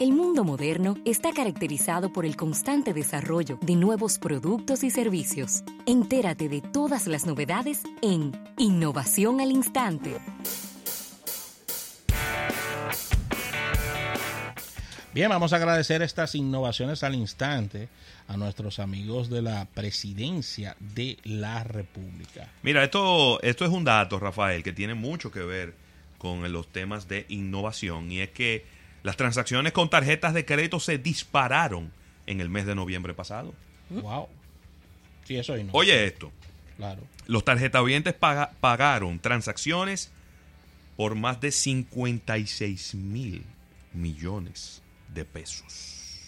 El mundo moderno está caracterizado por el constante desarrollo de nuevos productos y servicios. Entérate de todas las novedades en Innovación al Instante. Bien, vamos a agradecer estas innovaciones al instante a nuestros amigos de la Presidencia de la República. Mira, esto, esto es un dato, Rafael, que tiene mucho que ver con los temas de innovación y es que las transacciones con tarjetas de crédito se dispararon en el mes de noviembre pasado. Wow. Sí, eso es Oye esto. Claro. Los tarjetavientes pagaron transacciones por más de 56 mil millones de pesos.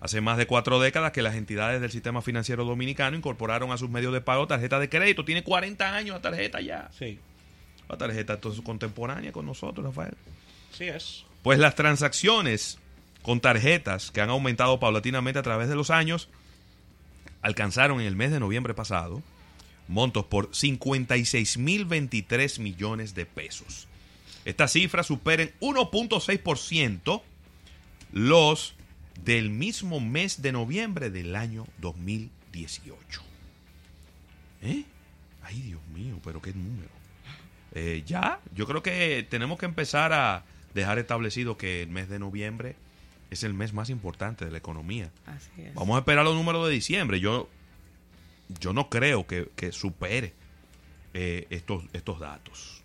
Hace más de cuatro décadas que las entidades del sistema financiero dominicano incorporaron a sus medios de pago tarjeta de crédito. Tiene 40 años la tarjeta ya. Sí. La tarjeta es contemporánea con nosotros, Rafael. Sí es. Pues las transacciones con tarjetas que han aumentado paulatinamente a través de los años alcanzaron en el mes de noviembre pasado montos por 56.023 millones de pesos. Esta cifra supera en 1.6% los del mismo mes de noviembre del año 2018. ¿Eh? Ay, Dios mío, pero qué número. Eh, ya, yo creo que tenemos que empezar a dejar establecido que el mes de noviembre es el mes más importante de la economía. Así es. Vamos a esperar los números de diciembre. Yo, yo no creo que, supere eh, estos, estos datos.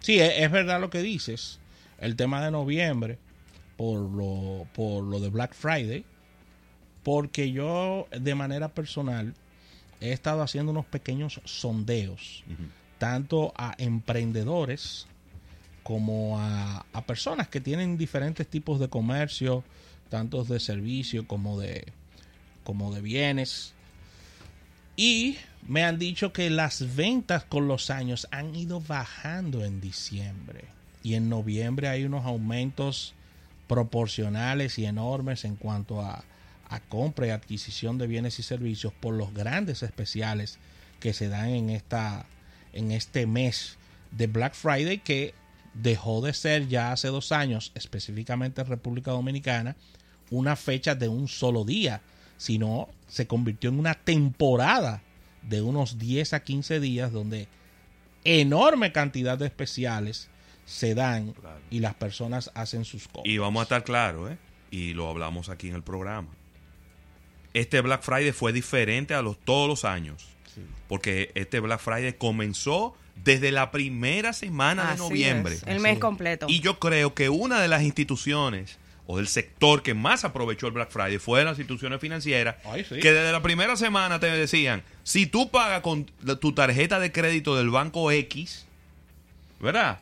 Sí, es verdad lo que dices. El tema de noviembre por lo, por lo de Black Friday, porque yo de manera personal he estado haciendo unos pequeños sondeos, tanto a emprendedores como a, a, personas que tienen diferentes tipos de comercio, tanto de servicio como de, como de bienes. Y me han dicho que las ventas con los años han ido bajando en diciembre. Y en noviembre hay unos aumentos proporcionales y enormes en cuanto a, compra y adquisición de bienes y servicios por los grandes especiales que se dan en, esta, en este mes de Black Friday que dejó de ser ya hace dos años, específicamente en República Dominicana, una fecha de un solo día, sino se convirtió en una temporada de unos 10 a 15 días donde enorme cantidad de especiales se dan y las personas hacen sus cosas. Y vamos a estar claros, ¿eh? y lo hablamos aquí en el programa. Este Black Friday fue diferente a los, todos los años. Porque este Black Friday comenzó desde la primera semana de noviembre. el mes completo. Y yo creo que una de las instituciones o del sector que más aprovechó el Black Friday fue las instituciones financieras que desde la primera semana te decían, si tú pagas con tu tarjeta de crédito del banco X, ¿verdad?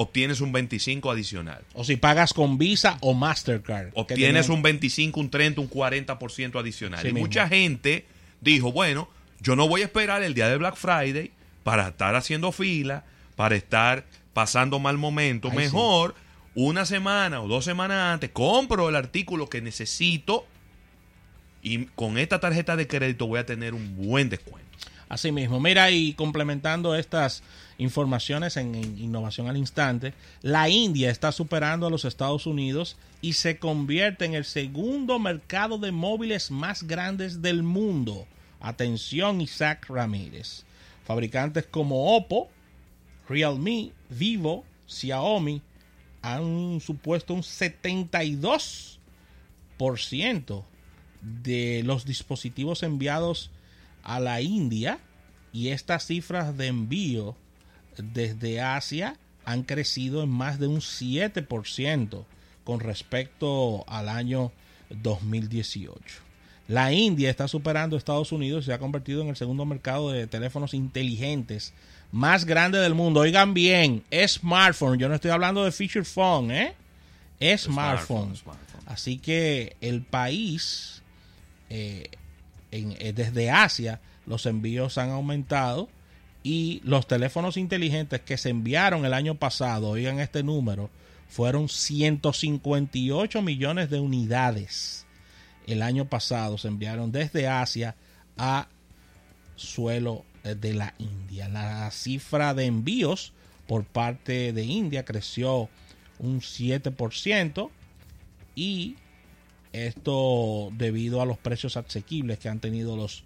obtienes un 25 adicional. O si pagas con Visa o Mastercard. Obtienes un 25, un 30, un 40% adicional. y mucha gente dijo, bueno, yo no voy a esperar el día de Black Friday para estar haciendo fila, para estar pasando mal momento. Mejor una semana o dos semanas antes compro el artículo que necesito y con esta tarjeta de crédito voy a tener un buen descuento. Así mismo, mira, y complementando estas informaciones en, innovación al instante, la India está superando a los Estados Unidos y se convierte en el segundo mercado de móviles más grandes del mundo. Atención, Isaac Ramírez. Fabricantes como Oppo, Realme, Vivo, Xiaomi han supuesto un 72% de los dispositivos enviados a la India y estas cifras de envío desde Asia han crecido en más de un 7% con respecto al año 2018. La India está superando a Estados Unidos y se ha convertido en el segundo mercado de teléfonos inteligentes más grande del mundo. Oigan bien, es smartphone. Yo no estoy hablando de feature phone, ¿eh? Es smartphone. Así que el país eh, eh, desde Asia los envíos han aumentado y los teléfonos inteligentes que se enviaron el año pasado, oigan este número, fueron 158 millones de unidades. El año pasado se enviaron desde Asia a suelo eh, de la India. La cifra de envíos por parte de India creció un 7% y esto debido a los precios asequibles que han tenido los,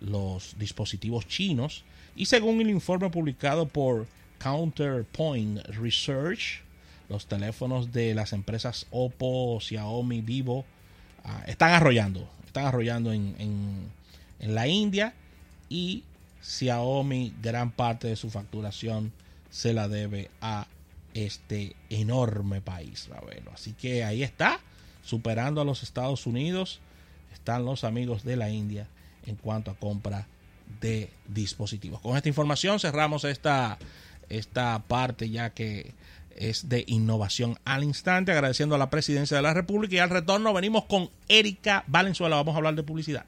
los dispositivos chinos. Y según el informe publicado por Counterpoint Research, los teléfonos de las empresas Oppo, Xiaomi, Vivo están arrollando. Están arrollando en, en, la India y Xiaomi gran parte de su facturación se la debe a este enorme país. Así que ahí está, superando a los Estados Unidos, están los amigos de la India en cuanto a compra de dispositivos. Con esta información cerramos esta, esta parte ya que es de innovación al instante, agradeciendo a la presidencia de la República y al retorno venimos con Erika Valenzuela, vamos a hablar de publicidad.